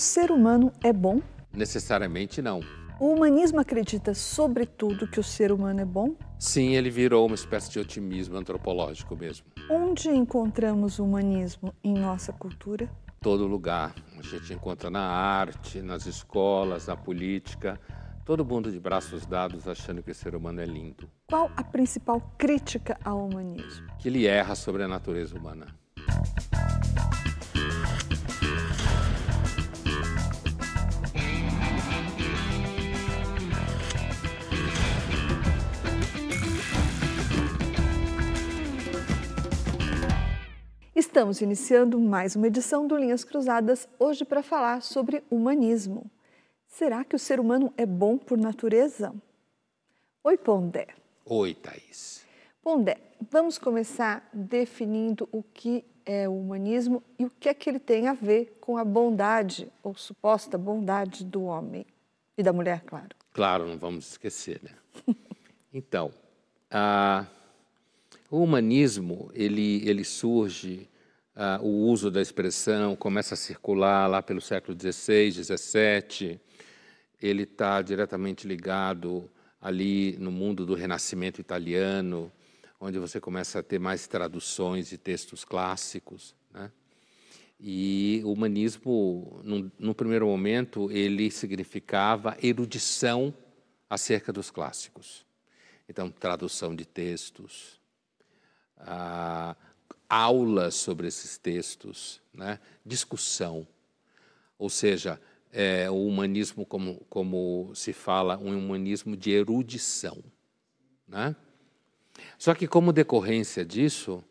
O ser humano é bom? Necessariamente não. O humanismo acredita, sobretudo, que o ser humano é bom? Sim, ele virou uma espécie de otimismo antropológico mesmo. Onde encontramos o humanismo em nossa cultura? Todo lugar. A gente encontra na arte, nas escolas, na política. Todo mundo de braços dados achando que o ser humano é lindo. Qual a principal crítica ao humanismo? Que ele erra sobre a natureza humana. Estamos iniciando mais uma edição do Linhas Cruzadas, hoje para falar sobre humanismo. Será que o ser humano é bom por natureza? Oi, Pondé. Oi, Thaís. Pondé, vamos começar definindo o que é o humanismo e o que é que ele tem a ver com a bondade, ou suposta bondade do homem e da mulher, claro. Claro, não vamos esquecer, né? então, a, o humanismo, ele, ele surge uh, o uso da expressão começa a circular lá pelo século XVI, XVII. Ele está diretamente ligado ali no mundo do Renascimento italiano, onde você começa a ter mais traduções de textos clássicos. Né? E o humanismo, no, primeiro momento, ele significava erudição acerca dos clássicos. Então, tradução de textos, ah, aulas sobre esses textos, né? discussão. Ou seja, é, o humanismo, como, como se fala, um humanismo de erudição. Né? Só que, como decorrência disso,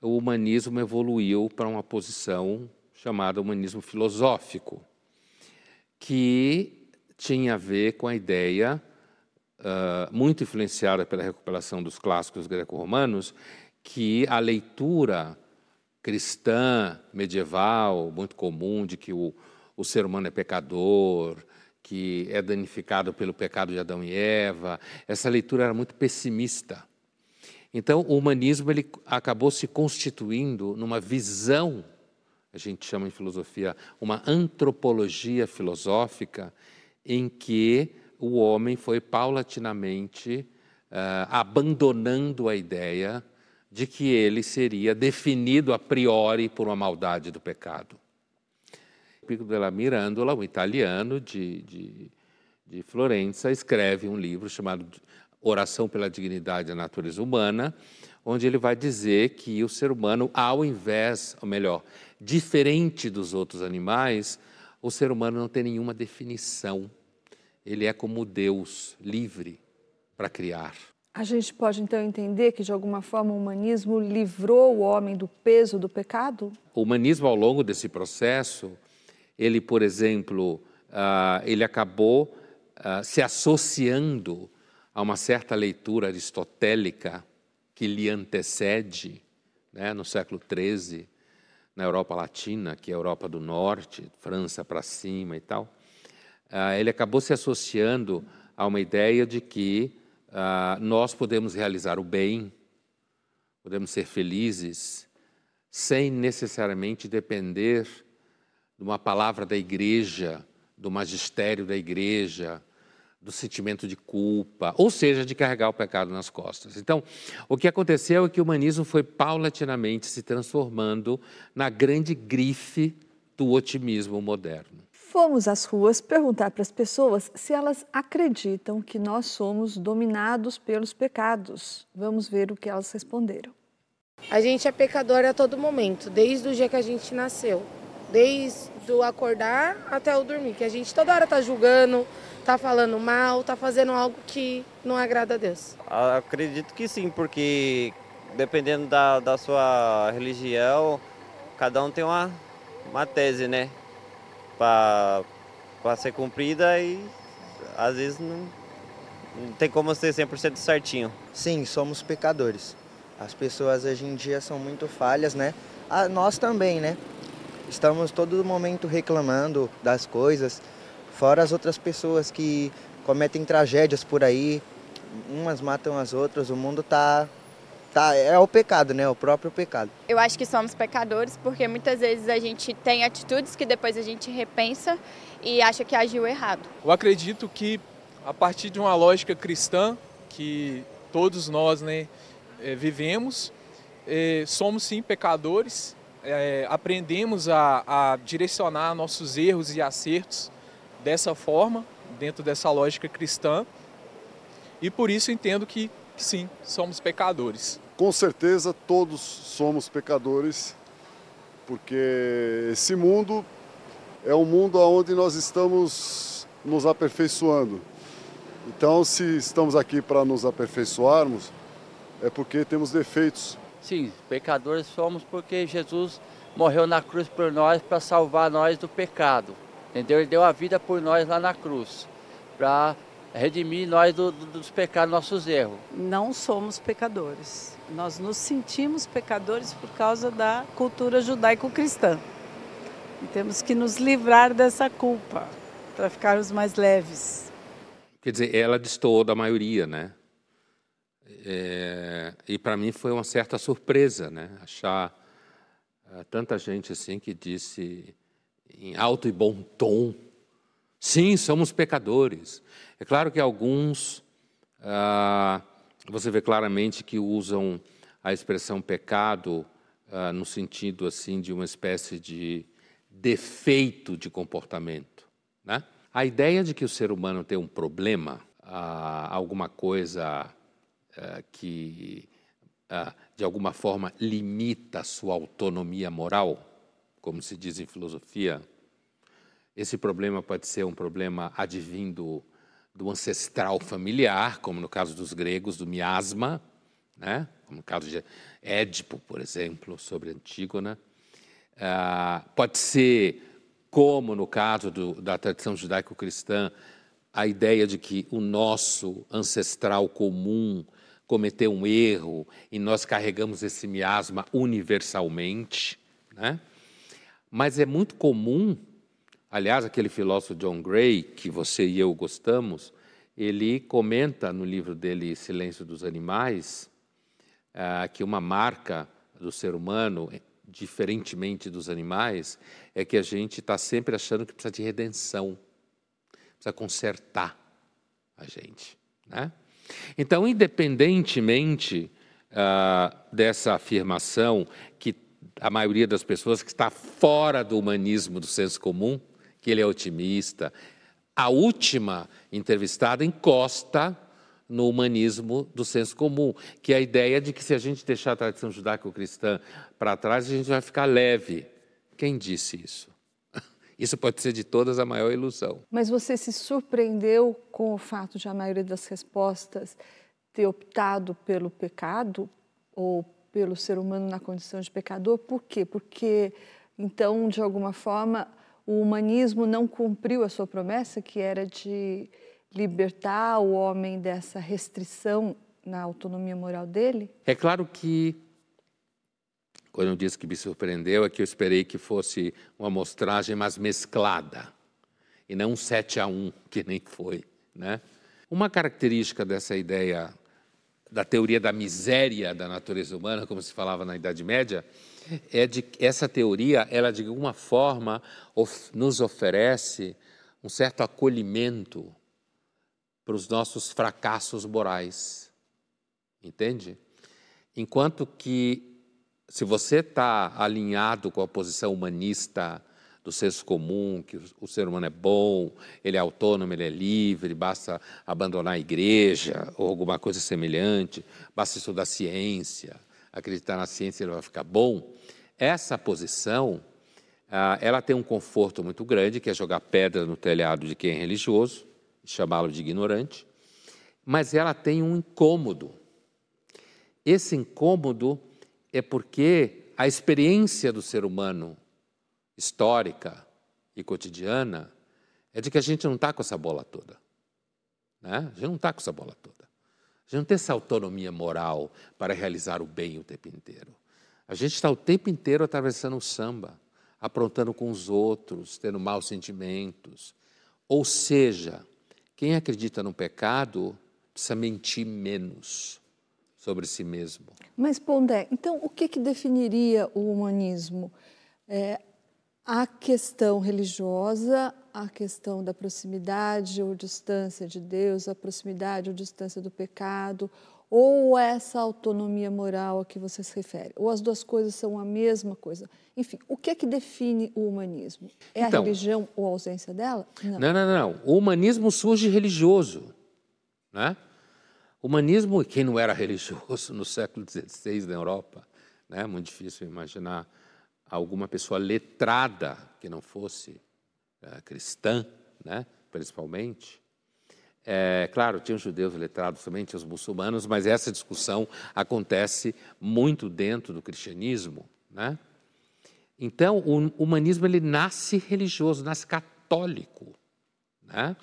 o humanismo evoluiu para uma posição chamada humanismo filosófico, que tinha a ver com a ideia, uh, muito influenciada pela recuperação dos clássicos greco-romanos, que a leitura cristã medieval, muito comum, de que o, o ser humano é pecador, que é danificado pelo pecado de Adão e Eva, essa leitura era muito pessimista. Então, o humanismo ele acabou se constituindo numa visão, a gente chama em filosofia, uma antropologia filosófica, em que o homem foi paulatinamente uh, abandonando a ideia de que ele seria definido a priori por uma maldade do pecado. Pico della Mirandola, um italiano de, de, de Florença, escreve um livro chamado Oração pela Dignidade da Natureza Humana, onde ele vai dizer que o ser humano, ao invés, ou melhor, diferente dos outros animais, o ser humano não tem nenhuma definição. Ele é como Deus, livre para criar. A gente pode então entender que, de alguma forma, o humanismo livrou o homem do peso do pecado? O humanismo, ao longo desse processo, ele, por exemplo, uh, ele acabou uh, se associando a uma certa leitura aristotélica que lhe antecede, né, no século XIII, na Europa Latina, que é a Europa do Norte, França para cima e tal. Uh, ele acabou se associando a uma ideia de que ah, nós podemos realizar o bem, podemos ser felizes, sem necessariamente depender de uma palavra da igreja, do magistério da igreja, do sentimento de culpa, ou seja, de carregar o pecado nas costas. Então, o que aconteceu é que o humanismo foi paulatinamente se transformando na grande grife do otimismo moderno. Fomos às ruas perguntar para as pessoas se elas acreditam que nós somos dominados pelos pecados. Vamos ver o que elas responderam. A gente é pecador a todo momento, desde o dia que a gente nasceu. Desde o acordar até o dormir, que a gente toda hora está julgando, está falando mal, está fazendo algo que não agrada a Deus. Acredito que sim, porque dependendo da, da sua religião, cada um tem uma, uma tese, né? Para ser cumprida e às vezes não, não tem como ser 100% certinho. Sim, somos pecadores. As pessoas hoje em dia são muito falhas, né? Ah, nós também, né? Estamos todo momento reclamando das coisas, fora as outras pessoas que cometem tragédias por aí, umas matam as outras, o mundo tá Tá, é o pecado, né? O próprio pecado. Eu acho que somos pecadores porque muitas vezes a gente tem atitudes que depois a gente repensa e acha que agiu errado. Eu acredito que a partir de uma lógica cristã que todos nós né, é, vivemos, é, somos sim pecadores, é, aprendemos a, a direcionar nossos erros e acertos dessa forma, dentro dessa lógica cristã, e por isso entendo que sim, somos pecadores. Com certeza todos somos pecadores, porque esse mundo é um mundo onde nós estamos nos aperfeiçoando. Então, se estamos aqui para nos aperfeiçoarmos, é porque temos defeitos. Sim, pecadores somos porque Jesus morreu na cruz por nós para salvar nós do pecado. Entendeu? Ele deu a vida por nós lá na cruz, para redimir nós do, do, dos pecados, nossos erros. Não somos pecadores. Nós nos sentimos pecadores por causa da cultura judaico-cristã. E temos que nos livrar dessa culpa para ficarmos mais leves. Quer dizer, ela destoou da maioria, né? É, e para mim foi uma certa surpresa, né? Achar uh, tanta gente assim que disse em alto e bom tom, sim, somos pecadores. É claro que alguns uh, você vê claramente que usam a expressão pecado uh, no sentido assim de uma espécie de defeito de comportamento, né? A ideia de que o ser humano tem um problema, ah, alguma coisa ah, que de alguma forma limita a sua autonomia moral, como se diz em filosofia, esse problema pode ser um problema advindo do ancestral familiar, como no caso dos gregos, do miasma, né? como no caso de Édipo, por exemplo, sobre Antígona. Uh, pode ser como no caso do, da tradição judaico-cristã, a ideia de que o nosso ancestral comum cometeu um erro e nós carregamos esse miasma universalmente, né? Mas é muito comum, aliás, aquele filósofo John Gray, que você e eu gostamos, ele comenta no livro dele Silêncio dos Animais, ah, que uma marca do ser humano diferentemente dos animais, é que a gente está sempre achando que precisa de redenção, precisa consertar a gente. Né? Então, independentemente uh, dessa afirmação que a maioria das pessoas que está fora do humanismo do senso comum, que ele é otimista, a última entrevistada encosta no humanismo do senso comum, que é a ideia de que se a gente deixar a tradição judaico-cristã para trás, a gente vai ficar leve. Quem disse isso? Isso pode ser de todas a maior ilusão. Mas você se surpreendeu com o fato de a maioria das respostas ter optado pelo pecado ou pelo ser humano na condição de pecador? Por quê? Porque, então, de alguma forma, o humanismo não cumpriu a sua promessa, que era de libertar o homem dessa restrição na autonomia moral dele? É claro que quando eu disse que me surpreendeu, é que eu esperei que fosse uma amostragem mais mesclada, e não um 7 a 1, que nem foi. Né? Uma característica dessa ideia da teoria da miséria da natureza humana, como se falava na Idade Média, é de essa teoria, ela de alguma forma of, nos oferece um certo acolhimento para os nossos fracassos morais. Entende? Enquanto que se você está alinhado com a posição humanista do senso comum, que o ser humano é bom, ele é autônomo, ele é livre, basta abandonar a igreja ou alguma coisa semelhante, basta estudar ciência, acreditar na ciência ele vai ficar bom. Essa posição, ah, ela tem um conforto muito grande, que é jogar pedra no telhado de quem é religioso, chamá-lo de ignorante, mas ela tem um incômodo. Esse incômodo é porque a experiência do ser humano, histórica e cotidiana, é de que a gente não está com essa bola toda. Né? A gente não está com essa bola toda. Gente não tem essa autonomia moral para realizar o bem o tempo inteiro. A gente está o tempo inteiro atravessando o samba, aprontando com os outros, tendo maus sentimentos. Ou seja, quem acredita no pecado precisa mentir menos sobre si mesmo. Mas, Pondé, então o que, que definiria o humanismo? É, a questão religiosa, a questão da proximidade ou distância de Deus, a proximidade ou distância do pecado, ou essa autonomia moral a que você se refere? Ou as duas coisas são a mesma coisa? Enfim, o que é que define o humanismo? É então, a religião ou a ausência dela? Não. não, não, não. O humanismo surge religioso. Né? O humanismo, quem não era religioso no século XVI na Europa, né? muito difícil imaginar alguma pessoa letrada que não fosse cristã, né? principalmente. É, claro, tinha os judeus letrados também, tinha os muçulmanos, mas essa discussão acontece muito dentro do cristianismo. Né? Então, o humanismo ele nasce religioso, nasce católico. Né?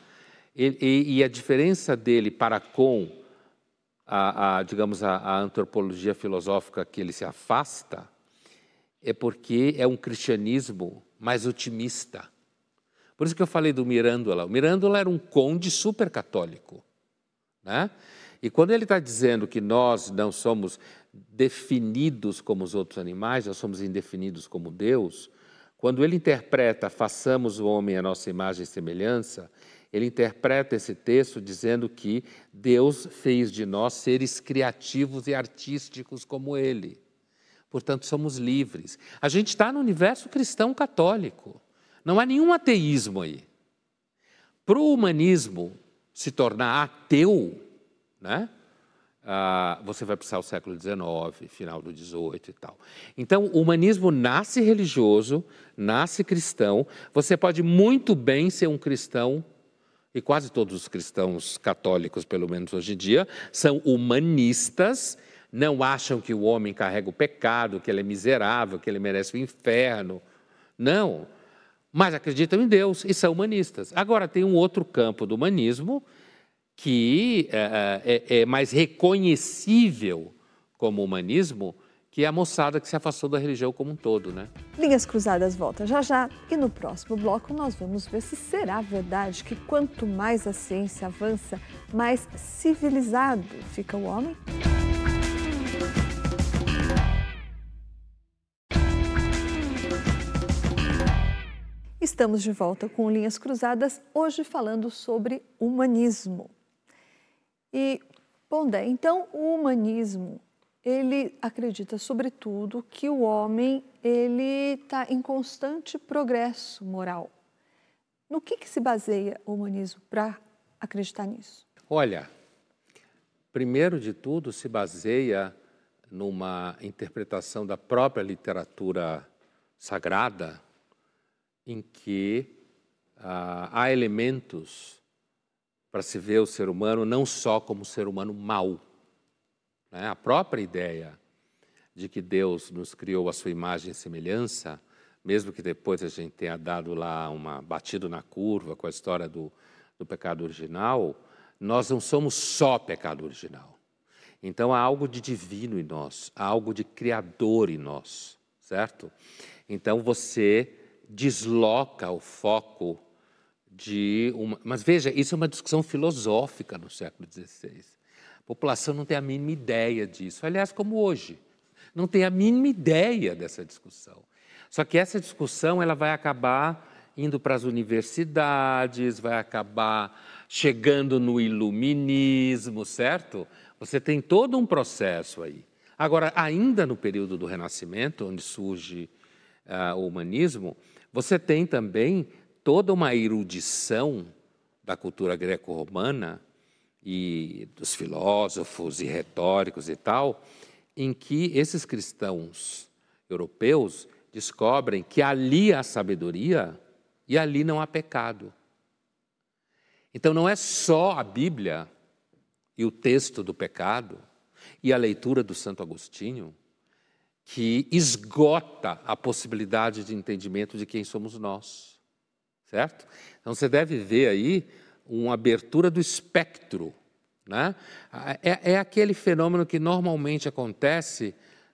E, e, e a diferença dele para com a, a digamos, a, a antropologia filosófica que ele se afasta é porque é um cristianismo mais otimista. Por isso que eu falei do Mirandola. O Mirandola era um conde super católico. Né? E quando ele está dizendo que nós não somos definidos como os outros animais, nós somos indefinidos como Deus, quando ele interpreta façamos o homem a nossa imagem e semelhança, ele interpreta esse texto dizendo que Deus fez de nós seres criativos e artísticos como ele. Portanto, somos livres. A gente está no universo cristão católico. Não há nenhum ateísmo aí. Para o humanismo se tornar ateu, né? Ah, você vai precisar o século XIX, final do XVIII e tal. Então, o humanismo nasce religioso, nasce cristão. Você pode muito bem ser um cristão, e quase todos os cristãos católicos, pelo menos hoje em dia, são humanistas, não acham que o homem carrega o pecado, que ele é miserável, que ele merece o inferno. Não mas acreditam em Deus e são humanistas. Agora, tem um outro campo do humanismo que é, é, é mais reconhecível como humanismo, que é a moçada que se afastou da religião como um todo, né? Linhas Cruzadas volta já já e no próximo bloco nós vamos ver se será verdade que quanto mais a ciência avança, mais civilizado fica o homem. Estamos de volta com Linhas Cruzadas, hoje falando sobre humanismo. E, Pondé, então o humanismo, ele acredita, sobretudo, que o homem ele está em constante progresso moral. No que, que se baseia o humanismo para acreditar nisso? Olha, primeiro de tudo, se baseia numa interpretação da própria literatura sagrada, em que ah, há elementos para se ver o ser humano não só como ser humano mau. Né? A própria ideia de que Deus nos criou a sua imagem e semelhança, mesmo que depois a gente tenha dado lá uma batido na curva com a história do, do pecado original, nós não somos só pecado original. Então há algo de divino em nós, há algo de criador em nós, certo? Então você desloca o foco de uma. Mas veja, isso é uma discussão filosófica no século XVI. A população não tem a mínima ideia disso. Aliás, como hoje, não tem a mínima ideia dessa discussão. Só que essa discussão ela vai acabar indo para as universidades, vai acabar chegando no iluminismo, certo? Você tem todo um processo aí. Agora, ainda no período do Renascimento, onde surge uh, o humanismo, você tem também toda uma erudição da cultura greco-romana e dos filósofos e retóricos e tal, em que esses cristãos europeus descobrem que ali há sabedoria e ali não há pecado. Então não é só a Bíblia e o texto do pecado e a leitura do Santo Agostinho que esgota a possibilidade de entendimento de quem somos nós, certo? Então você deve ver aí uma abertura do espectro, né? É, é aquele fenômeno que normalmente acontece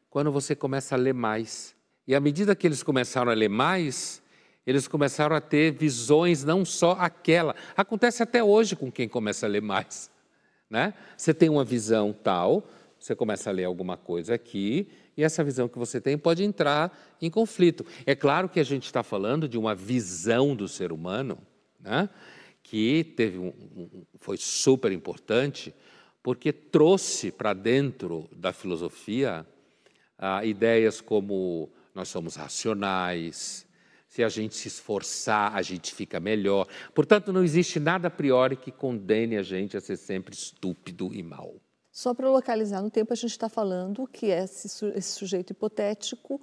quando você começa a ler mais. E à medida que eles começaram a ler mais, eles começaram a ter visões não só aquela. Acontece até hoje com quem começa a ler mais. Né? Você tem uma visão tal, você começa a ler alguma coisa aqui e essa visão que você tem pode entrar em conflito. É claro que a gente está falando de uma visão do ser humano, né? que teve um, foi super importante, porque trouxe para dentro da filosofia ah, ideias como nós somos racionais, se a gente se esforçar, a gente fica melhor. Portanto, não existe nada a priori que condene a gente a ser sempre estúpido e mal. Só para localizar no tempo, a gente está falando que esse, esse sujeito hipotético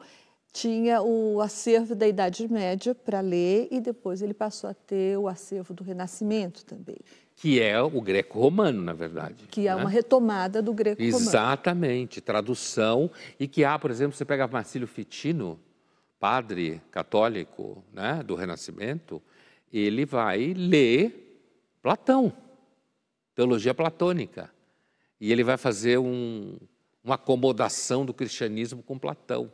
tinha o acervo da Idade Média para ler e depois ele passou a ter o acervo do Renascimento também. Que é o greco-romano, na verdade. Que é né? uma retomada do greco-romano. Exatamente, tradução. E que há, por exemplo, você pega Marcílio Fitino, padre católico né, do Renascimento, ele vai ler Platão, teologia platônica. E ele vai fazer um, uma acomodação do cristianismo com Platão.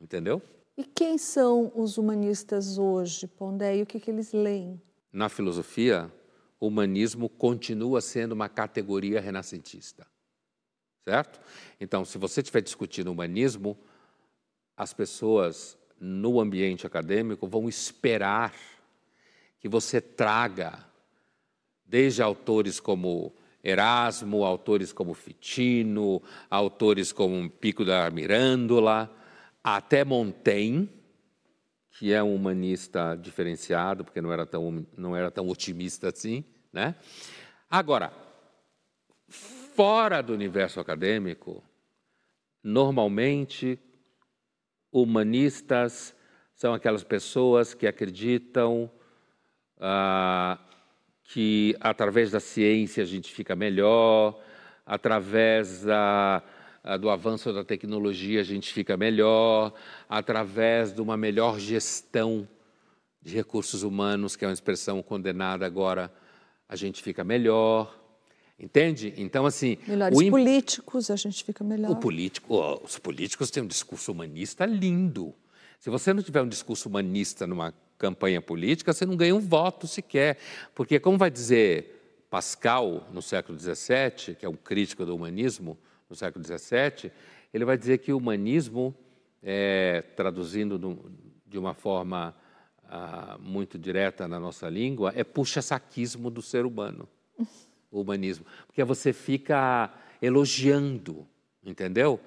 Entendeu? E quem são os humanistas hoje, Pondé, e o que, que eles leem? Na filosofia, o humanismo continua sendo uma categoria renascentista. Certo? Então, se você estiver discutindo humanismo, as pessoas no ambiente acadêmico vão esperar que você traga, desde autores como Erasmo, autores como Fitino, autores como Pico da Mirândola, até Montaigne, que é um humanista diferenciado, porque não era tão, não era tão otimista assim. Né? Agora, fora do universo acadêmico, normalmente, humanistas são aquelas pessoas que acreditam ah, que através da ciência a gente fica melhor, através da do avanço da tecnologia a gente fica melhor, através de uma melhor gestão de recursos humanos, que é uma expressão condenada agora, a gente fica melhor. Entende? Então, assim. Melhores políticos, a gente fica melhor. O político, os políticos têm um discurso humanista lindo. Se você não tiver um discurso humanista numa campanha política, você não ganha um voto sequer. Porque, como vai dizer Pascal, no século XVII, que é um crítico do humanismo, no século XVII, ele vai dizer que o humanismo, é, traduzindo de uma forma ah, muito direta na nossa língua, é puxa-saquismo do ser humano, o humanismo. Porque você fica elogiando, entendeu?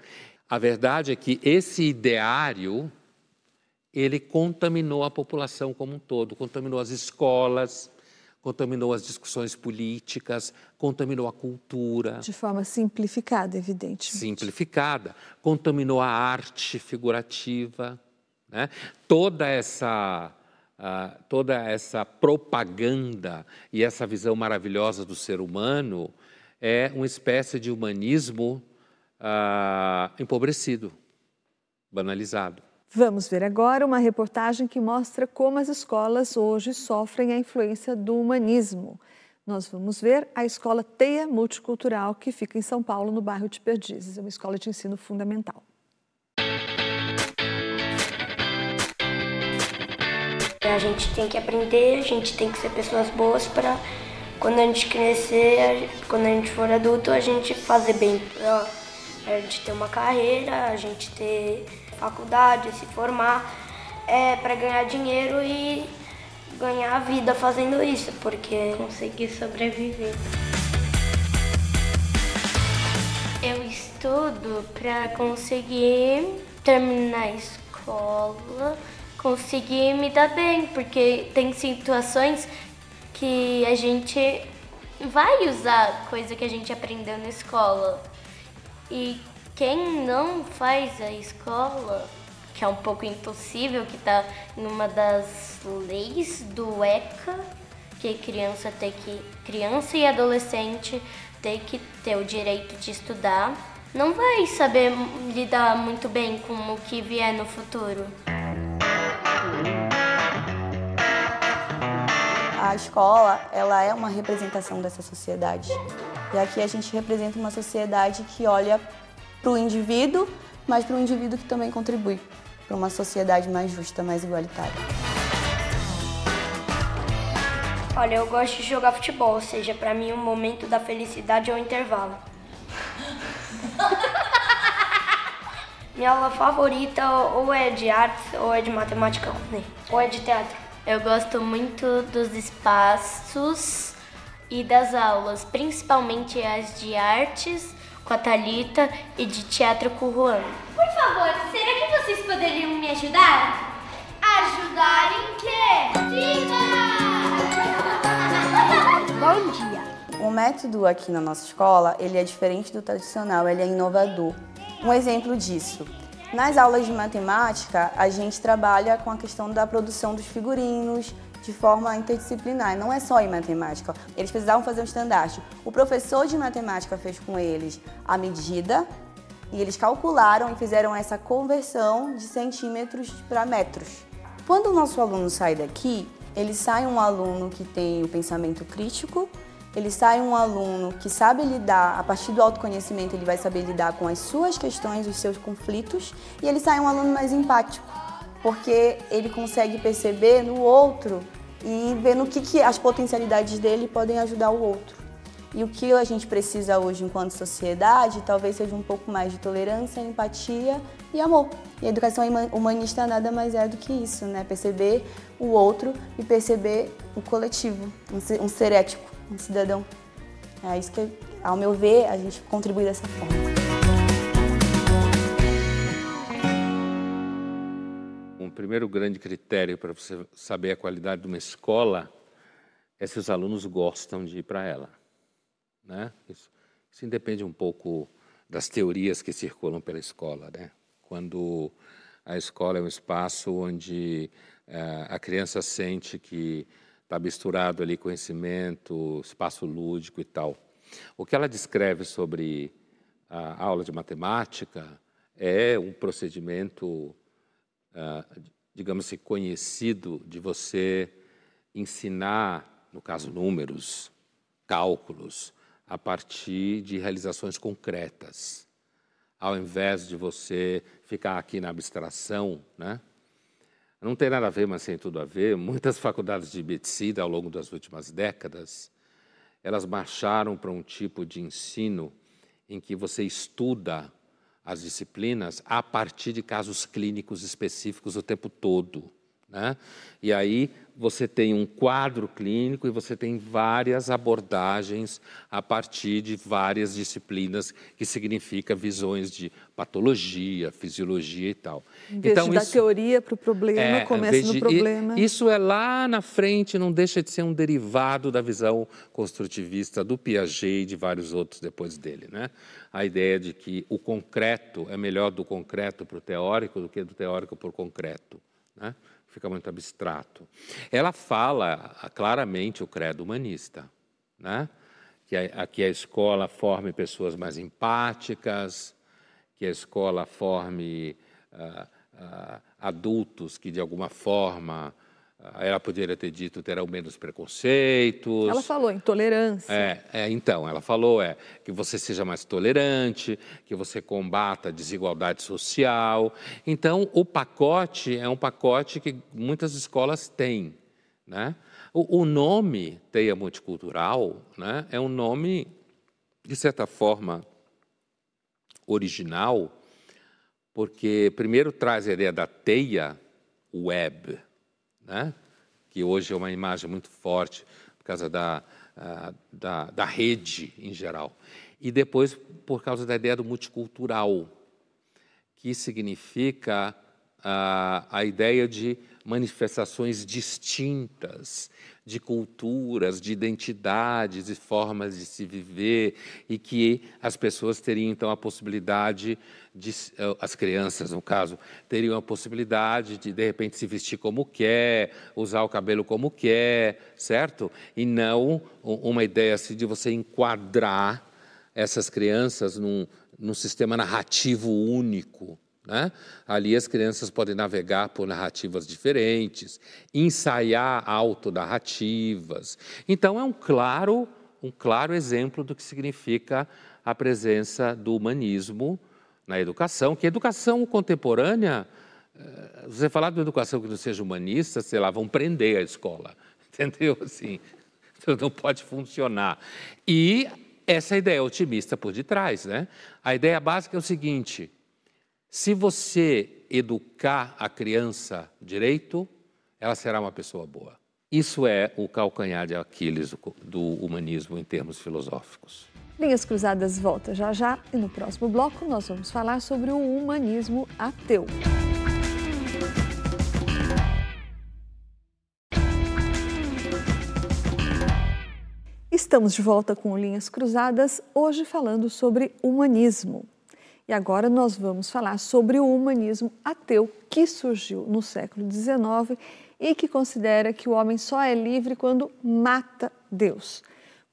A verdade é que esse ideário, ele contaminou a população como um todo, contaminou as escolas, contaminou as discussões políticas, contaminou a cultura. De forma simplificada, evidentemente. Simplificada. Contaminou a arte figurativa. Né? Toda essa. Uh, toda essa propaganda e essa visão maravilhosa do ser humano é uma espécie de humanismo uh, empobrecido, banalizado. Vamos ver agora uma reportagem que mostra como as escolas hoje sofrem a influência do humanismo. Nós vamos ver a escola Teia Multicultural, que fica em São Paulo, no bairro de Perdizes. É uma escola de ensino fundamental. A gente tem que aprender, a gente tem que ser pessoas boas para quando a gente crescer, quando a gente for adulto, a gente fazer bem. A gente ter uma carreira, a gente ter faculdade, se formar, é, para ganhar dinheiro e ganhar a vida fazendo isso, porque conseguir sobreviver. Eu estudo para conseguir terminar a escola, conseguir me dar bem, porque tem situações que a gente vai usar coisa que a gente aprendeu na escola. E quem não faz a escola, que é um pouco impossível, que está em uma das leis do ECA, que criança tem que criança e adolescente tem que ter o direito de estudar, não vai saber lidar muito bem com o que vier no futuro. A escola, ela é uma representação dessa sociedade. E aqui a gente representa uma sociedade que olha para o indivíduo, mas para um indivíduo que também contribui para uma sociedade mais justa, mais igualitária. Olha, eu gosto de jogar futebol, ou seja, para mim o momento da felicidade é o intervalo. Minha aula favorita ou é de artes, ou é de matemática, ou é de teatro. Eu gosto muito dos espaços e das aulas, principalmente as de artes com a Thalita e de teatro com o Juan. Por favor, será que vocês poderiam me ajudar? Ajudar em quê? Diva! Bom dia! O método aqui na nossa escola, ele é diferente do tradicional, ele é inovador. Um exemplo disso, nas aulas de matemática, a gente trabalha com a questão da produção dos figurinos de forma interdisciplinar, não é só em matemática. Eles precisavam fazer um estandarte. O professor de matemática fez com eles a medida e eles calcularam e fizeram essa conversão de centímetros para metros. Quando o nosso aluno sai daqui, ele sai um aluno que tem o pensamento crítico, ele sai um aluno que sabe lidar, a partir do autoconhecimento, ele vai saber lidar com as suas questões, os seus conflitos, e ele sai um aluno mais empático, porque ele consegue perceber no outro e ver no que, que as potencialidades dele podem ajudar o outro. E o que a gente precisa hoje enquanto sociedade talvez seja um pouco mais de tolerância, empatia e amor. E a educação humanista nada mais é do que isso, né? Perceber o outro e perceber o coletivo, um ser, ético um cidadão. É isso que, ao meu ver, a gente contribui dessa forma. Primeiro grande critério para você saber a qualidade de uma escola é se os alunos gostam de ir para ela. Né? Isso, isso independe um pouco das teorias que circulam pela escola. Né? Quando a escola é um espaço onde uh, a criança sente que está misturado ali conhecimento, espaço lúdico e tal. O que ela descreve sobre a aula de matemática é um procedimento, digamos assim, conhecido de você ensinar, no caso, números, cálculos, a partir de realizações concretas, ao invés de você ficar aqui na abstração, né? Não tem nada a ver, mas tem tudo a ver. Muitas faculdades de medicina, ao longo das últimas décadas, elas marcharam para um tipo de ensino em que você estuda as disciplinas a partir de casos clínicos específicos o tempo todo. Né? E aí você tem um quadro clínico e você tem várias abordagens a partir de várias disciplinas, que significa visões de patologia, fisiologia e tal. Em vez então, de dar teoria para o problema, é, começa no de, problema. Isso é lá na frente, não deixa de ser um derivado da visão construtivista do Piaget e de vários outros depois dele. Né? A ideia de que o concreto é melhor do concreto para o teórico do que do teórico para o concreto. Né? fica muito abstrato. Ela fala ah, claramente o credo humanista, né? que, a, que a escola forme pessoas mais empáticas, que a escola forme uh, uh, adultos que, de alguma forma, ela poderia ter dito terão menos preconceitos. Ela falou intolerância. É, é, então, ela falou é que você seja mais tolerante, que você combata a desigualdade social. Então, o pacote é um pacote que muitas escolas têm, né? O, o nome teia multicultural, né, é um nome de certa forma original, porque primeiro traz a ideia da teia web, né? que hoje é uma imagem muito forte por causa da, uh, da, da rede em geral. E depois por causa da ideia do multicultural, que significa uh, a ideia de manifestações distintas de culturas, de identidades e formas de se viver, e que as pessoas teriam então a possibilidade de, eh, as crianças no caso, teriam a possibilidade de de repente se vestir como quer, usar o cabelo como quer, certo? E não uma ideia assim de você enquadrar essas crianças num, num sistema narrativo único, né? Ali as crianças podem navegar por narrativas diferentes, ensaiar autonarrativas. Então é um claro, um claro exemplo do que significa a presença do humanismo na educação, que a educação contemporânea, eh, você falar de uma educação que não seja humanista, sei lá, vão prender a escola, entendeu? Assim, não pode funcionar. E essa ideia otimista por detrás, né? A ideia básica é o seguinte: Se você educar a criança direito, ela será uma pessoa boa. Isso é o calcanhar de Aquiles do humanismo em termos filosóficos. Linhas Cruzadas volta já já e no próximo bloco nós vamos falar sobre o humanismo ateu. Estamos de volta com Linhas Cruzadas, hoje falando sobre humanismo. E agora nós vamos falar sobre o humanismo ateu que surgiu no século XIX e que considera que o homem só é livre quando mata Deus.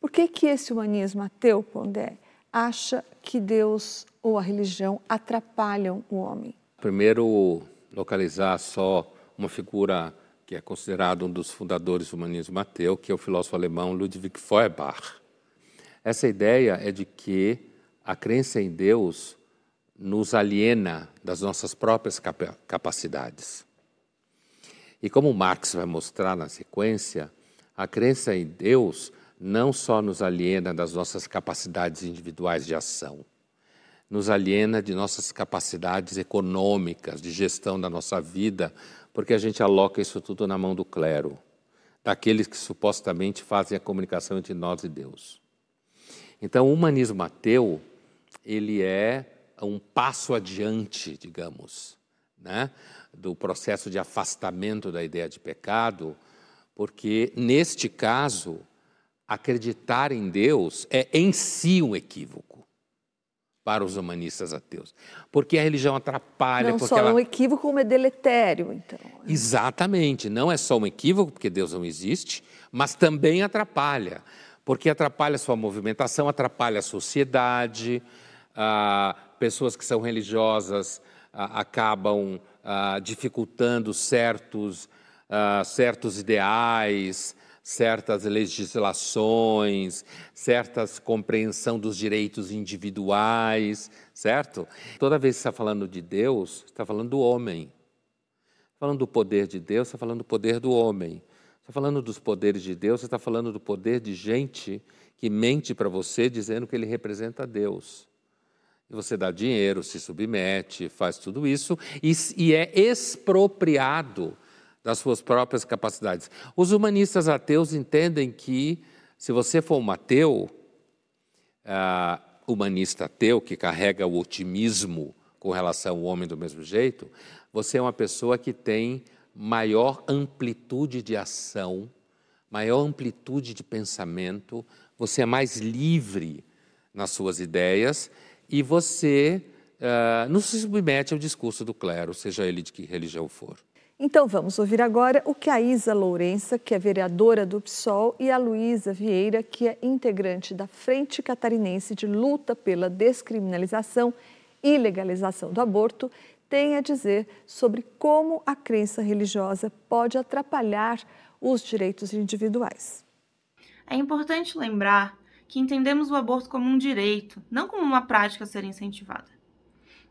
Por que, que esse humanismo ateu, Pondé, acha que Deus ou a religião atrapalham o homem? Primeiro, localizar só uma figura que é considerado um dos fundadores do humanismo ateu, que é o filósofo alemão Ludwig Feuerbach. Essa ideia é de que a crença em Deus nos aliena das nossas próprias capacidades. E como Marx vai mostrar na sequência, a crença em Deus não só nos aliena das nossas capacidades individuais de ação, nos aliena de nossas capacidades econômicas, de gestão da nossa vida, porque a gente aloca isso tudo na mão do clero, daqueles que supostamente fazem a comunicação entre nós e Deus. Então, o humanismo ateu, ele é um passo adiante, digamos, né, do processo de afastamento da ideia de pecado, porque, neste caso, acreditar em Deus é em si um equívoco para os humanistas ateus. Porque a religião atrapalha. Não só ela... é um equívoco, como é deletério, então. Exatamente. Não é só um equívoco, porque Deus não existe, mas também atrapalha. Porque atrapalha a sua movimentação, atrapalha a sociedade, ah, pessoas que são religiosas ah, acabam ah, dificultando certos, ah, certos ideais, certas legislações, certas compreensão dos direitos individuais, certo? Toda vez que está falando de Deus, está falando do homem. Falando do poder de Deus, está falando do poder do homem. Está falando dos poderes de Deus, está falando do poder de gente que mente para você dizendo que ele representa Deus. Você dá dinheiro, se submete, faz tudo isso e, e é expropriado das suas próprias capacidades. Os humanistas ateus entendem que, se você for um ateu, uh, humanista ateu, que carrega o otimismo com relação ao homem do mesmo jeito, você é uma pessoa que tem maior amplitude de ação, maior amplitude de pensamento, você é mais livre nas suas ideias e você uh, não se submete ao discurso do clero, seja ele de que religião for. Então vamos ouvir agora o que a Isa Lourença, que é vereadora do PSOL, e a Luísa Vieira, que é integrante da Frente Catarinense de Luta pela Descriminalização e Legalização do Aborto, têm a dizer sobre como a crença religiosa pode atrapalhar os direitos individuais. É importante lembrar que entendemos o aborto como um direito, não como uma prática a ser incentivada.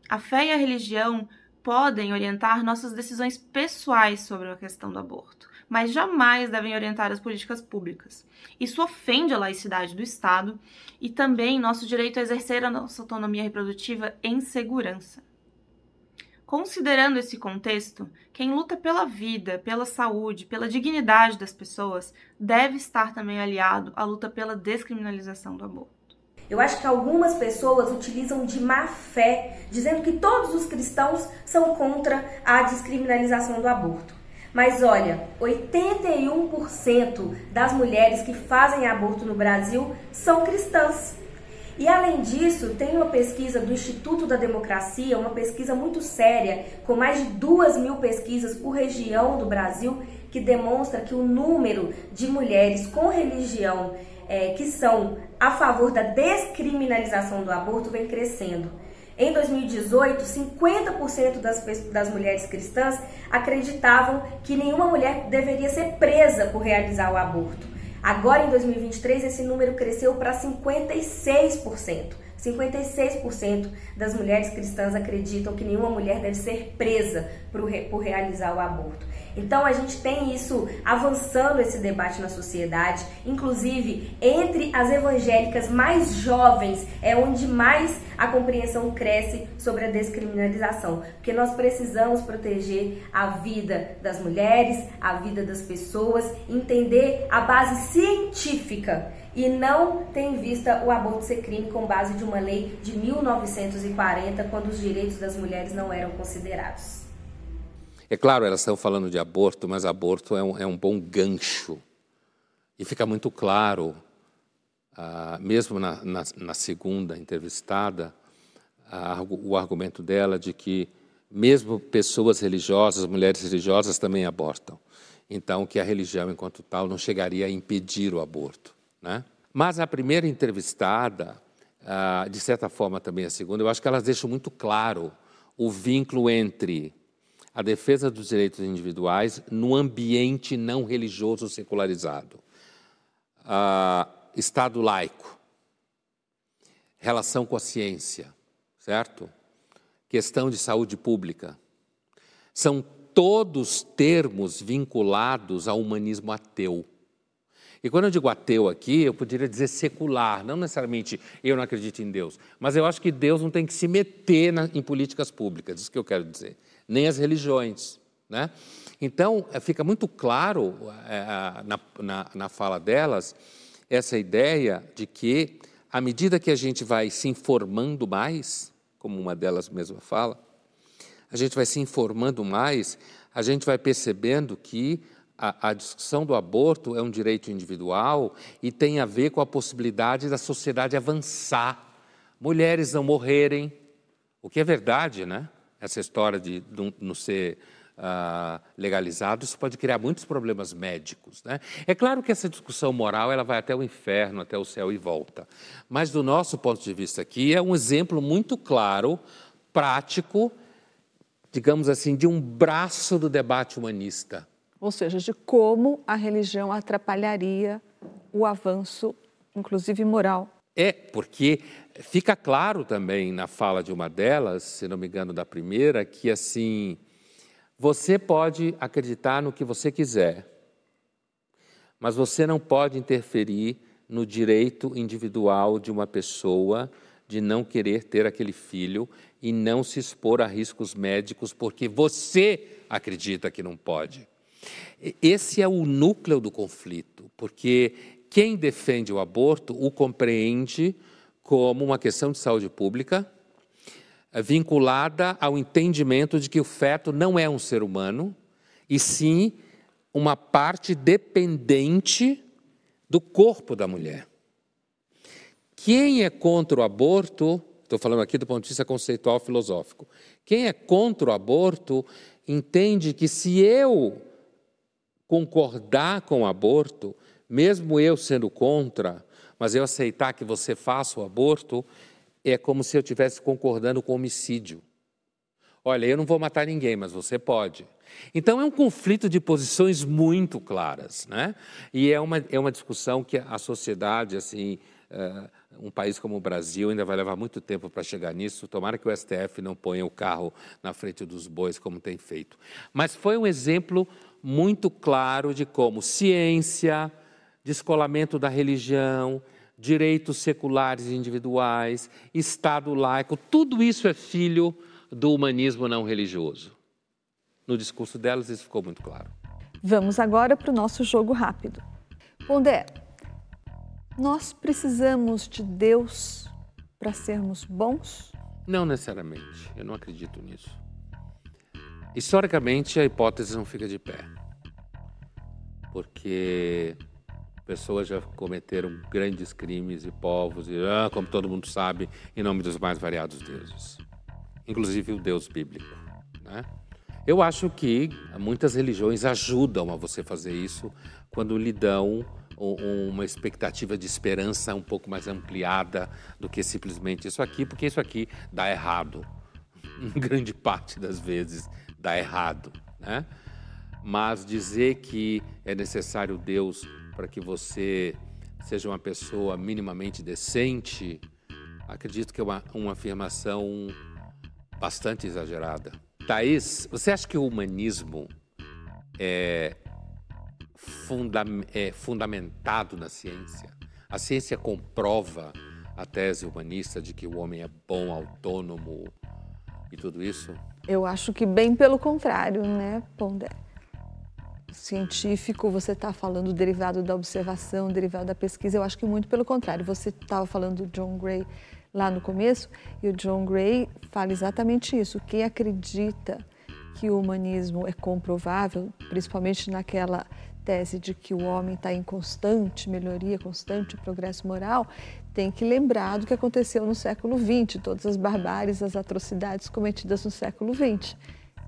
A fé e a religião podem orientar nossas decisões pessoais sobre a questão do aborto, mas jamais devem orientar as políticas públicas. Isso ofende a laicidade do Estado e também nosso direito a exercer a nossa autonomia reprodutiva em segurança. Considerando esse contexto, quem luta pela vida, pela saúde, pela dignidade das pessoas deve estar também aliado à luta pela descriminalização do aborto. Eu acho que algumas pessoas utilizam de má fé, dizendo que todos os cristãos são contra a descriminalização do aborto. Mas olha, 81% das mulheres que fazem aborto no Brasil são cristãs. E além disso, tem uma pesquisa do Instituto da Democracia, uma pesquisa muito séria, com mais de duas mil pesquisas por região do Brasil, que demonstra que o número de mulheres com religião é, que são a favor da descriminalização do aborto vem crescendo. Em 2018, 50% das, das mulheres cristãs acreditavam que nenhuma mulher deveria ser presa por realizar o aborto. Agora, em 2023, esse número cresceu para 56%. 56% das mulheres cristãs acreditam que nenhuma mulher deve ser presa por, realizar o aborto. Então a gente tem isso avançando esse debate na sociedade, inclusive entre as evangélicas mais jovens é onde mais a compreensão cresce sobre a descriminalização, porque nós precisamos proteger a vida das mulheres, a vida das pessoas, entender a base científica. E não ter em vista o aborto ser crime com base de uma lei de 1940, quando os direitos das mulheres não eram considerados. É claro, elas estão falando de aborto, mas aborto é um, é um bom gancho. E fica muito claro, ah, mesmo na, na, na, segunda entrevistada, ah, o argumento dela de que mesmo pessoas religiosas, mulheres religiosas também abortam. Então, que a religião, enquanto tal, não chegaria a impedir o aborto. Né? Mas a primeira entrevistada, ah, de certa forma também a segunda, eu acho que elas deixam muito claro o vínculo entre a defesa dos direitos individuais no ambiente não religioso secularizado. Uh, Estado laico, relação com a ciência, certo? Questão de saúde pública. São todos termos vinculados ao humanismo ateu. E quando eu digo ateu aqui, eu poderia dizer secular, não necessariamente eu não acredito em Deus, mas eu acho que Deus não tem que se meter na, em políticas públicas, isso que eu quero dizer nem as religiões. Né? Então, eh, fica muito claro é, na, na, na fala delas essa ideia de que, à medida que a gente vai se informando mais, como uma delas mesma fala, a gente vai se informando mais, a gente vai percebendo que a, a, discussão do aborto é um direito individual e tem a ver com a possibilidade da sociedade avançar, mulheres não morrerem, o que é verdade, né? Essa história de não ser uh, legalizado, isso pode criar muitos problemas médicos. Né? É claro que essa discussão moral ela vai até o inferno, até o céu e volta. Mas, do nosso ponto de vista aqui, é um exemplo muito claro, prático, digamos assim, de um braço do debate humanista. Ou seja, de como a religião atrapalharia o avanço, inclusive moral. É, porque Fica claro também na fala de uma delas, se não me engano da primeira, que assim, você pode acreditar no que você quiser, mas você não pode interferir no direito individual de uma pessoa de não querer ter aquele filho e não se expor a riscos médicos porque você acredita que não pode. Esse é o núcleo do conflito, porque quem defende o aborto o compreende como uma questão de saúde pública, eh, vinculada ao entendimento de que o feto não é um ser humano, e sim uma parte dependente do corpo da mulher. Quem é contra o aborto, estou falando aqui do ponto de vista conceitual filosófico, quem é contra o aborto entende que se eu concordar com o aborto, mesmo eu sendo contra, mas eu aceitar que você faça o aborto é como se eu estivesse concordando com homicídio. Olha, eu não vou matar ninguém, mas você pode. Então é um conflito de posições muito claras, né? E é uma, é uma discussão que a sociedade, assim, uh, um país como o Brasil ainda vai levar muito tempo para chegar nisso. Tomara que o STF não ponha o carro na frente dos bois como tem feito. Mas foi um exemplo muito claro de como ciência, descolamento da religião, direitos seculares e individuais, Estado laico, tudo isso é filho do humanismo não religioso. No discurso delas, isso ficou muito claro. Vamos agora para o nosso jogo rápido. Pondé, nós precisamos de Deus para sermos bons? Não necessariamente, eu não acredito nisso. Historicamente, a hipótese não fica de pé. Porque pessoas já cometeram grandes crimes e povos, e, ah, como todo mundo sabe, em nome dos mais variados deuses, inclusive o Deus bíblico. Né? Eu acho que muitas religiões ajudam a você fazer isso quando lhe dão uma expectativa de esperança um pouco mais ampliada do que simplesmente isso aqui, porque isso aqui dá errado. Em grande parte das vezes dá errado. Né? Mas dizer que é necessário Deus para que você seja uma pessoa minimamente decente, acredito que é uma, uma afirmação bastante exagerada. Thaís, você acha que o humanismo é, funda é fundamentado na ciência. A ciência comprova a tese humanista de que o homem é bom, autônomo e tudo isso? Eu acho que bem pelo contrário, né, Pondé? Científico, você está falando derivado da observação, derivado da pesquisa, eu acho que muito pelo contrário. Você estava falando do John Gray lá no começo, e o John Gray fala exatamente isso. Quem acredita que o humanismo é comprovável, principalmente naquela tese de que o homem está em constante melhoria, constante progresso moral, tem que lembrar do que aconteceu no século XX, todas as barbáries, as atrocidades cometidas no século XX,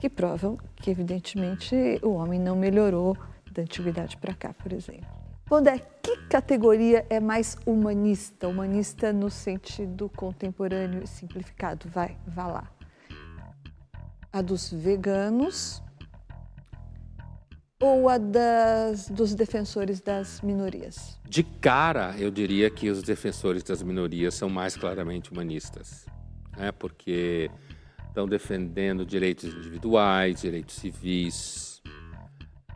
que provam que, evidentemente, o homem não melhorou da antiguidade para cá, por exemplo. Pondé, que categoria é mais humanista? Humanista no sentido contemporâneo e simplificado? Vai, vá lá. A dos veganos ou a das, dos defensores das minorias? De cara, eu diria que os defensores das minorias são mais claramente humanistas, né? porque estão defendendo direitos individuais, direitos civis,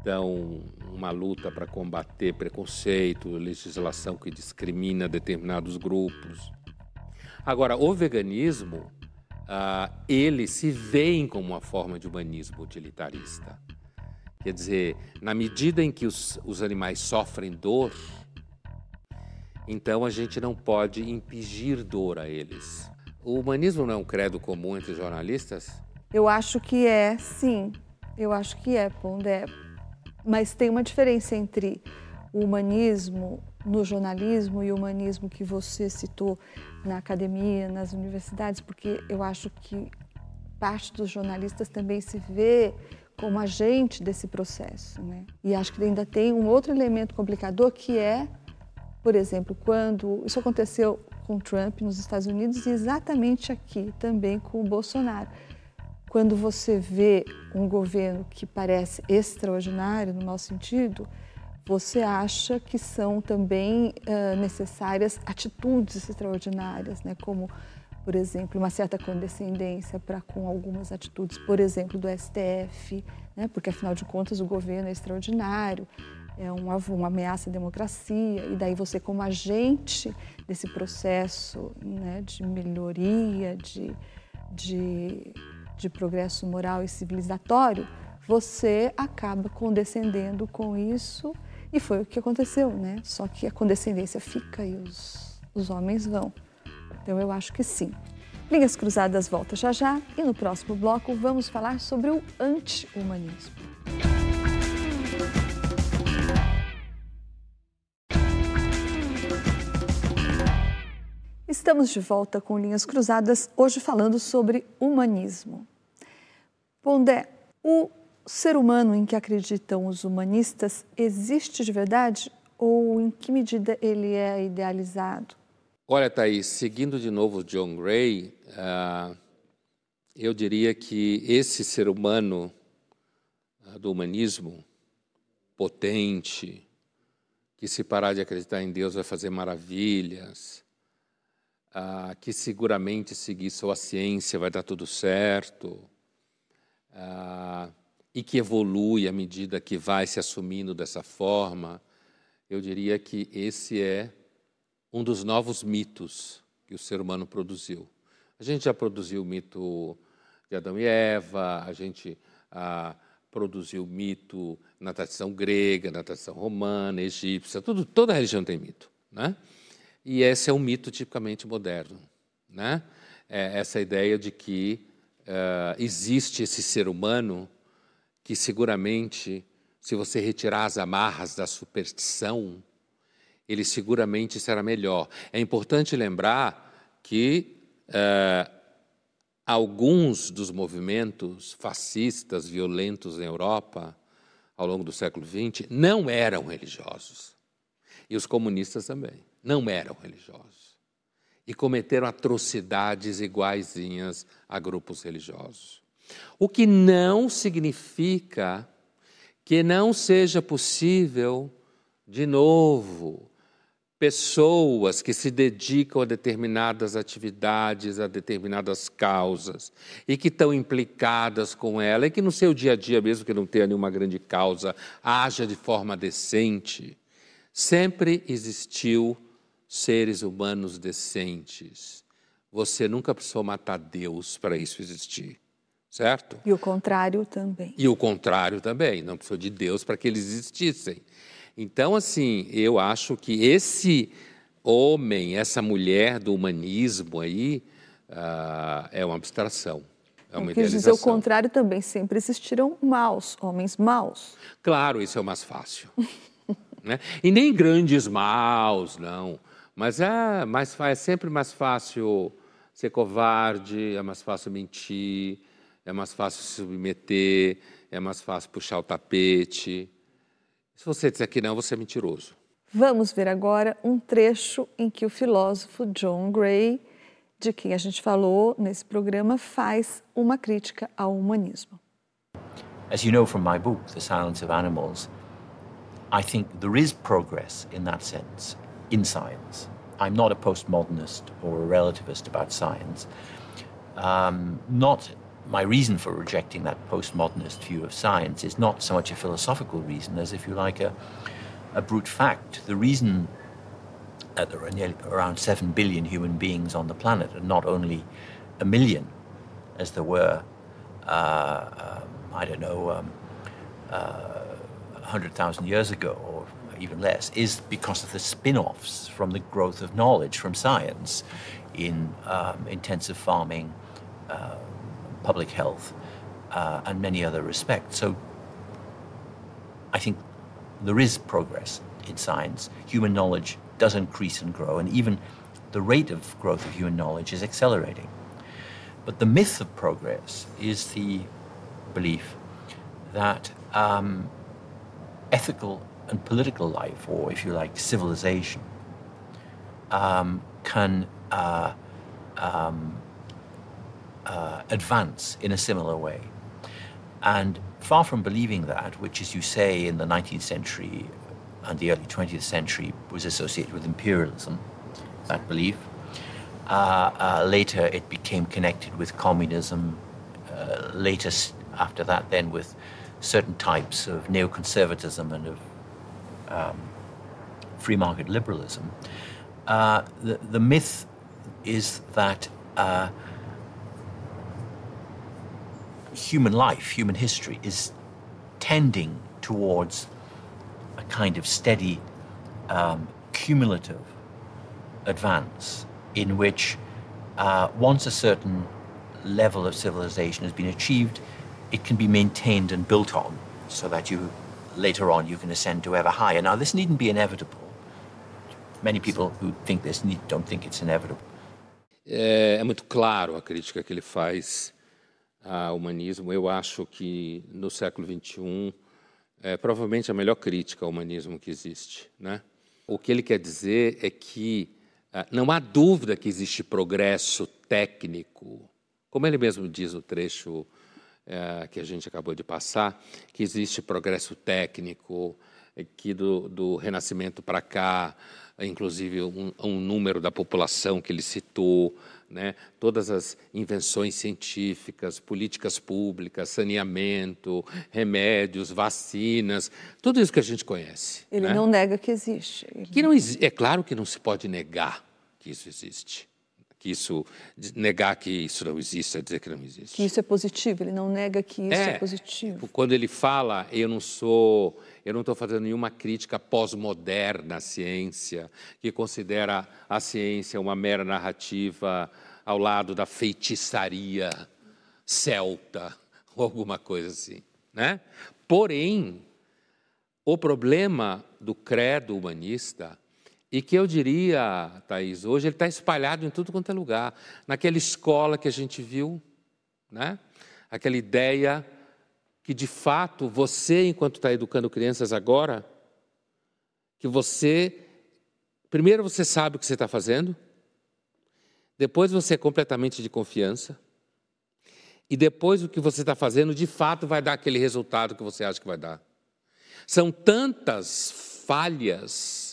dão uma luta para combater preconceito, legislação que discrimina determinados grupos. Agora, o veganismo, uh, ele se vê como uma forma de humanismo utilitarista. Quer dizer, na medida em que os, os animais sofrem dor, então a gente não pode impingir dor a eles. O humanismo não é um credo comum entre jornalistas? Eu acho que é, sim. Eu acho que é, Pondé. Mas tem uma diferença entre o humanismo no jornalismo e o humanismo que você citou na academia, nas universidades, porque eu acho que parte dos jornalistas também se vê como agente desse processo. Né? E acho que ainda tem um outro elemento complicador que é, por exemplo, quando isso aconteceu com Trump nos Estados Unidos e exatamente aqui também com o Bolsonaro. Quando você vê um governo que parece extraordinário no mau sentido, você acha que são também uh, necessárias atitudes extraordinárias, né? como por exemplo, uma certa condescendência para com algumas atitudes, por exemplo, do STF, né? porque afinal de contas o governo é extraordinário, é uma, uma ameaça à democracia, e daí você, como agente desse processo né, de melhoria, de, de, de progresso moral e civilizatório, você acaba condescendendo com isso, e foi o que aconteceu, né? Só que a condescendência fica e os, os homens vão. Então eu acho que sim. Linhas Cruzadas volta já já e no próximo bloco vamos falar sobre o anti-humanismo. Estamos de volta com Linhas Cruzadas, hoje falando sobre humanismo. Pondé, o ser humano em que acreditam os humanistas existe de verdade ou em que medida ele é idealizado? Olha, Thaís, seguindo de novo John Gray, uh, eu diria que esse ser humano uh, do humanismo, potente, que se parar de acreditar em Deus vai fazer maravilhas, uh, que seguramente seguir sua ciência vai dar tudo certo, e que evolui à medida que vai se assumindo dessa forma, eu diria que esse é um dos novos mitos que o ser humano produziu. A gente já produziu o mito de Adão e Eva, a gente ah, produziu o mito na tradição grega, na tradição romana, egípcia, tudo, toda religião tem mito. Né? E esse é um mito tipicamente moderno. Né? É essa ideia de que uh, existe esse ser humano que seguramente, se você retirar as amarras da superstição, ele seguramente será melhor. É importante lembrar que uh, alguns dos movimentos fascistas violentos na Europa, ao longo do século XX, não eram religiosos. E os comunistas também não eram religiosos. E cometeram atrocidades iguaizinhas a grupos religiosos. O que não significa que não seja possível, de novo, pessoas que se dedicam a determinadas atividades, a determinadas causas e que estão implicadas com ela e que no seu dia a dia, mesmo que não tenha nenhuma grande causa, haja de forma decente. Sempre existiu seres humanos decentes. Você nunca precisou matar Deus para isso existir, certo? E o contrário também. E o contrário também, não precisou de Deus para que eles existissem. Então, assim, eu acho que esse homem, essa mulher do humanismo aí, uh, é uma abstração. É uma eu quis dizer o contrário também, sempre existiram maus, homens maus. Claro, isso é o mais fácil. né? E nem grandes maus, não. Mas é, mais, é sempre mais fácil ser covarde, é mais fácil mentir, é mais fácil se submeter, é mais fácil puxar o tapete. Se você disser que não, você é mentiroso. Vamos ver agora um trecho em que o filósofo John Gray, de quem a gente falou nesse programa, faz uma crítica ao humanismo. As you know from my book, The Silence of Animals, I think there is progress in that sense in science. I'm not a postmodernist or a relativist about science. Um, not my reason for rejecting that postmodernist view of science is not so much a philosophical reason as, if you like, a, a brute fact. The reason that there are nearly around 7 billion human beings on the planet, and not only a million, as there were, uh, um, I don't know, um, uh, 100,000 years ago, even less, is because of the spin offs from the growth of knowledge from science in um, intensive farming. Uh, public health, uh, and many other respects. So I think there is progress in science. Human knowledge does increase and grow, and even the rate of growth of human knowledge is accelerating. But the myth of progress is the belief that um, ethical and political life, or if you like, civilization, um, can uh, um, uh, advance in a similar way. And far from believing that, which, as you say, in the 19th century and the early 20th century was associated with imperialism, that belief, uh, uh, later it became connected with communism, uh, later after that, then with certain types of neoconservatism and of um, free market liberalism. Uh, the, the myth is that uh, human life, human history, is tending towards a kind of steady, um, cumulative advance in which uh, once a certain level of civilization has been achieved, it can be maintained and built on so that you later on you can ascend to ever higher. Now, this needn't be inevitable. Many people who think this need, don't think it's inevitable. É, é muito claro a crítica que ele faz ao humanismo. Eu acho que no século XXI é provavelmente a melhor crítica ao humanismo que existe. Né? O que ele quer dizer é que ah, não há dúvida que existe progresso técnico, como ele mesmo diz no trecho é, que a gente acabou de passar, que existe progresso técnico, que do, do Renascimento para cá, inclusive um, um número da população que ele citou, né, todas as invenções científicas, políticas públicas, saneamento, remédios, vacinas, tudo isso que a gente conhece. Ele né? não nega que existe. Que não, é claro que não se pode negar que isso existe. Que isso, negar que isso não existe é dizer que não existe. Que isso é positivo, ele não nega que isso é, é positivo. Quando ele fala, eu não sou eu não estou fazendo nenhuma crítica pós-moderna à ciência, que considera a ciência uma mera narrativa ao lado da feitiçaria celta, ou alguma coisa assim. Né? Porém, o problema do credo humanista, e que eu diria, Thaís, hoje ele está espalhado em tudo quanto é lugar. Naquela escola que a gente viu, né? aquela ideia que de fato você, enquanto está educando crianças agora, que você, primeiro você sabe o que você está fazendo, depois você é completamente de confiança, e depois o que você está fazendo de fato vai dar aquele resultado que você acha que vai dar. São tantas falhas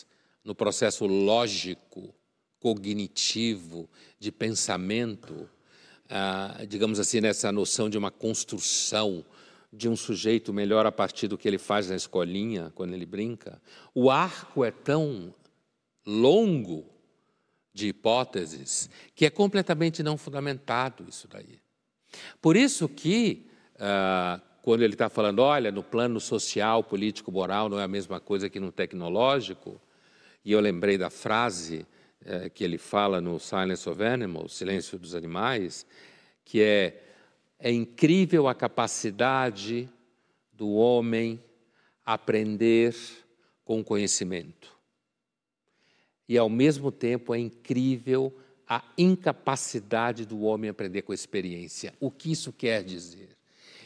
no processo lógico, cognitivo, de pensamento, ah, digamos assim, nessa noção de uma construção de um sujeito melhor a partir do que ele faz na escolinha, quando ele brinca. O arco é tão longo de hipóteses que é completamente não fundamentado isso daí. Por isso que, ah, quando ele está falando, olha, no plano social, político, moral, não é a mesma coisa que no tecnológico, e eu lembrei da frase eh, que ele fala no Silence of Animals, Silêncio dos Animais, que é é incrível a capacidade do homem aprender com conhecimento. E, ao mesmo tempo, é incrível a incapacidade do homem aprender com experiência. O que isso quer dizer?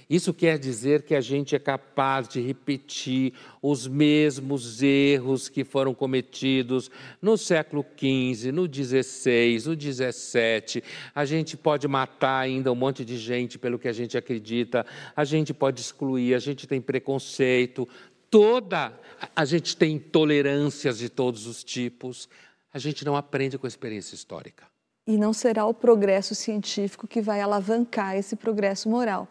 Isso quer dizer que a gente é capaz de repetir os mesmos erros que foram cometidos no século XV, no XVI, no XVII. A gente pode matar ainda um monte de gente pelo que a gente acredita, a gente pode excluir, a gente tem preconceito, toda a gente tem intolerâncias de todos os tipos. A gente não aprende com a experiência histórica. E não será o progresso científico que vai alavancar esse progresso moral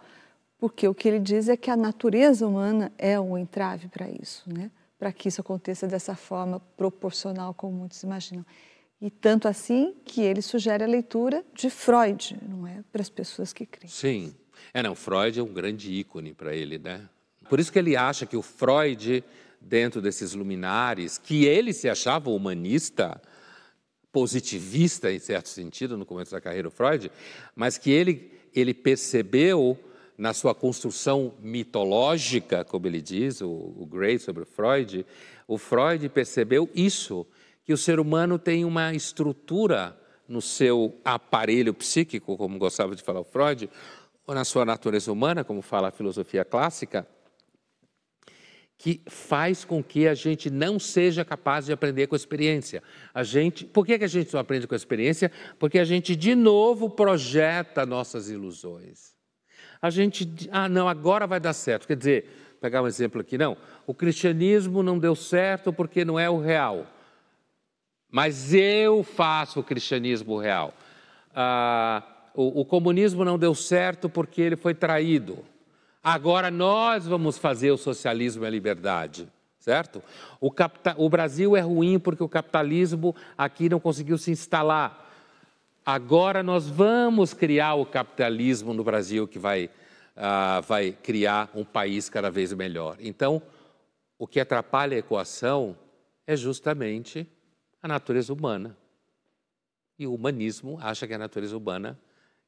porque o que ele diz é que a natureza humana é um entrave para isso, né? para que isso aconteça dessa forma proporcional, como muitos imaginam. E tanto assim que ele sugere a leitura de Freud, não é? Para as pessoas que creem. Sim. É, não, Freud é um grande ícone para ele, né? Por isso que ele acha que o Freud, dentro desses luminares, que ele se achava humanista, positivista em certo sentido, no começo da carreira, o Freud, mas que ele, ele percebeu na sua construção mitológica, como ele diz, o, o Gray sobre o Freud, o Freud percebeu isso, que o ser humano tem uma estrutura no seu aparelho psíquico, como gostava de falar o Freud, ou na sua natureza humana, como fala a filosofia clássica, que faz com que a gente não seja capaz de aprender com a experiência. A gente, por que, que a gente não aprende com a experiência? Porque a gente de novo projeta nossas ilusões a gente, ah, não, agora vai dar certo. Quer dizer, pegar um exemplo aqui, não, o cristianismo não deu certo porque não é o real. Mas eu faço o cristianismo real. Ah, o, o comunismo não deu certo porque ele foi traído. Agora nós vamos fazer o socialismo e a liberdade certo? O, o, Brasil é ruim porque o capitalismo aqui não conseguiu se instalar. Agora nós vamos criar o capitalismo no Brasil que vai, uh, vai criar um país cada vez melhor. Então, o que atrapalha a equação é justamente a natureza humana. E o humanismo acha que a natureza humana,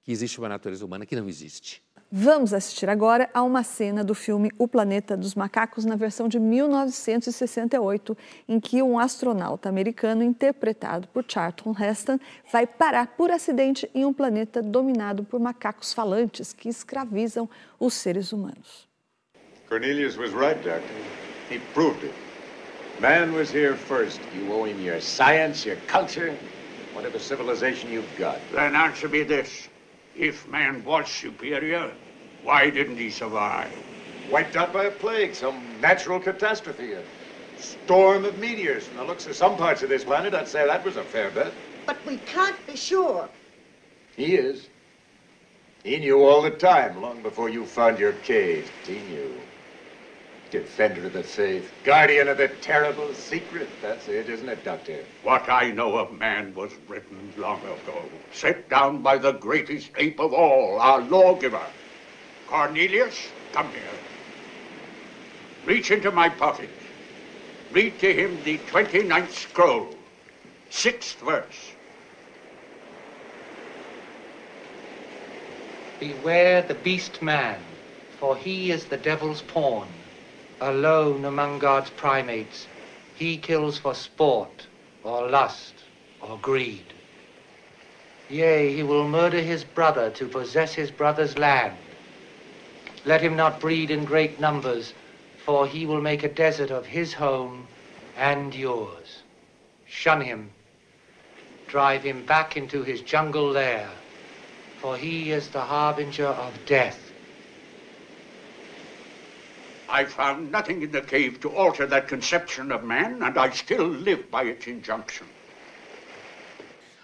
que existe uma natureza humana que não existe. Vamos assistir agora a uma cena do filme O Planeta dos Macacos, na versão de 1968, em que um astronauta americano, interpretado por Charlton Heston, vai parar por acidente em um planeta dominado por macacos falantes que escravizam os seres humanos. Cornelius was right, Doctor. He proved it. Man was here first. You owe him your science, your culture, whatever civilization you've got. Then answer me this. If man was superior, why didn't he survive? Wiped out by a plague, some natural catastrophe, a storm of meteors. From the looks of some parts of this planet, I'd say that was a fair bet. But we can't be sure. He is. He knew all the time, long before you found your cave. He knew. Defender of the faith, guardian of the terrible secret. That's it, isn't it, Doctor? What I know of man was written long ago, set down by the greatest ape of all, our lawgiver. Cornelius, come here. Reach into my pocket. Read to him the 29th scroll, sixth verse. Beware the beast man, for he is the devil's pawn alone among God's primates, he kills for sport, or lust, or greed. Yea, he will murder his brother to possess his brother's land. Let him not breed in great numbers, for he will make a desert of his home and yours. Shun him. Drive him back into his jungle lair, for he is the harbinger of death. I found nothing in the cave to alter that conception of man, and I still live by its injunction.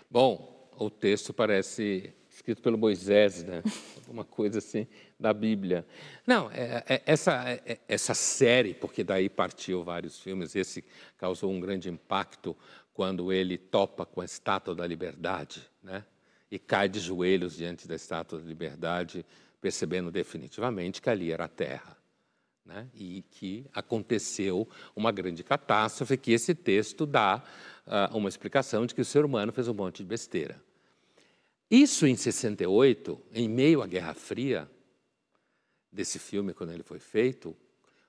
Bom, o texto parece escrito pelo Moisés, né? Alguma coisa assim da Bíblia. Não, é, é, essa, é, essa série, porque daí partiu vários filmes, esse causou um grande impacto quando ele topa com a Estátua da Liberdade, né? E cai de joelhos diante da Estátua da Liberdade, percebendo definitivamente que ali era a Terra. Né? E que aconteceu uma grande catástrofe, que esse texto dá uh, uma explicação de que o ser humano fez um monte de besteira. Isso em 68, em meio à Guerra Fria, desse filme, quando ele foi feito,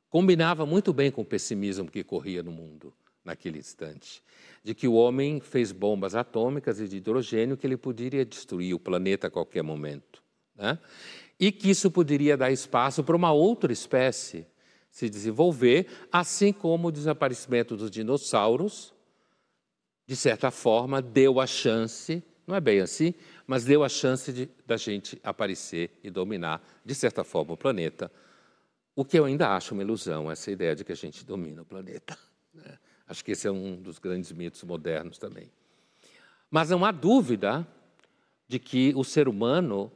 combinava muito bem com o pessimismo que corria no mundo naquele instante. De que o homem fez bombas atômicas e de hidrogênio que ele poderia destruir o planeta a qualquer momento. Né? E que isso poderia dar espaço para uma outra espécie se desenvolver, assim como o desaparecimento dos dinossauros, de certa forma, deu a chance, não é bem assim, mas deu a chance de, da gente aparecer e dominar, de certa forma, o planeta. O que eu ainda acho uma ilusão, essa ideia de que a gente domina o planeta. Né? Acho que esse é um dos grandes mitos modernos também. Mas não há dúvida de que o ser humano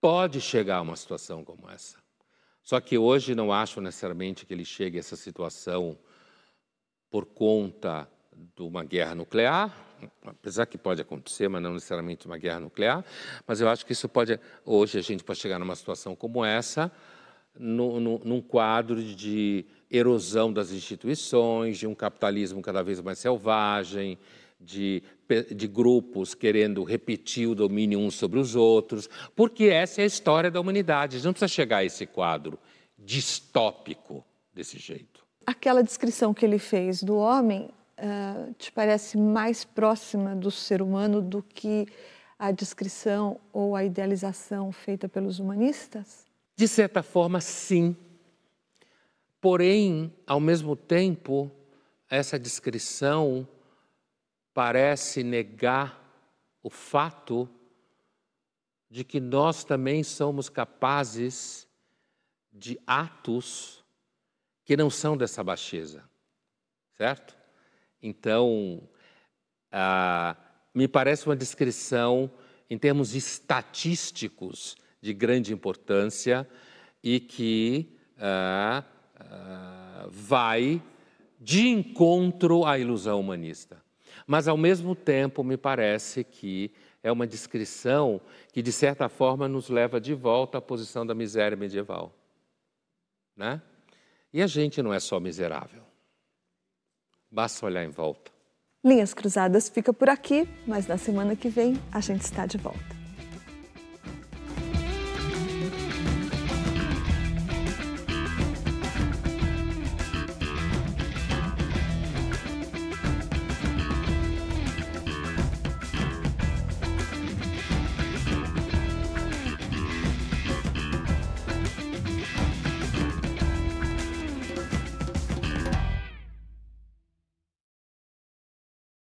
pode chegar a uma situação como essa. Só que hoje não acho necessariamente que ele chegue a essa situação por conta de uma guerra nuclear, apesar que pode acontecer, mas não necessariamente uma guerra nuclear, mas eu acho que isso pode, hoje a gente pode chegar numa situação como essa, no, no, num quadro de erosão das instituições, de um capitalismo cada vez mais selvagem, de, de grupos querendo repetir o domínio uns sobre os outros, porque essa é a história da humanidade. A gente não precisa chegar a esse quadro distópico desse jeito. Aquela descrição que ele fez do homem uh, te parece mais próxima do ser humano do que a descrição ou a idealização feita pelos humanistas? De certa forma, sim. Porém, ao mesmo tempo, essa descrição parece negar o fato de que nós também somos capazes de atos que não são dessa baixeza, certo? Então, ah, me parece uma descrição, em termos estatísticos, de grande importância e que ah, ah, vai de encontro à ilusão humanista. Mas, ao mesmo tempo, me parece que é uma descrição que, de certa forma, nos leva de volta à posição da miséria medieval. Né? E a gente não é só miserável. Basta olhar em volta. Linhas Cruzadas fica por aqui, mas na semana que vem a gente está de volta.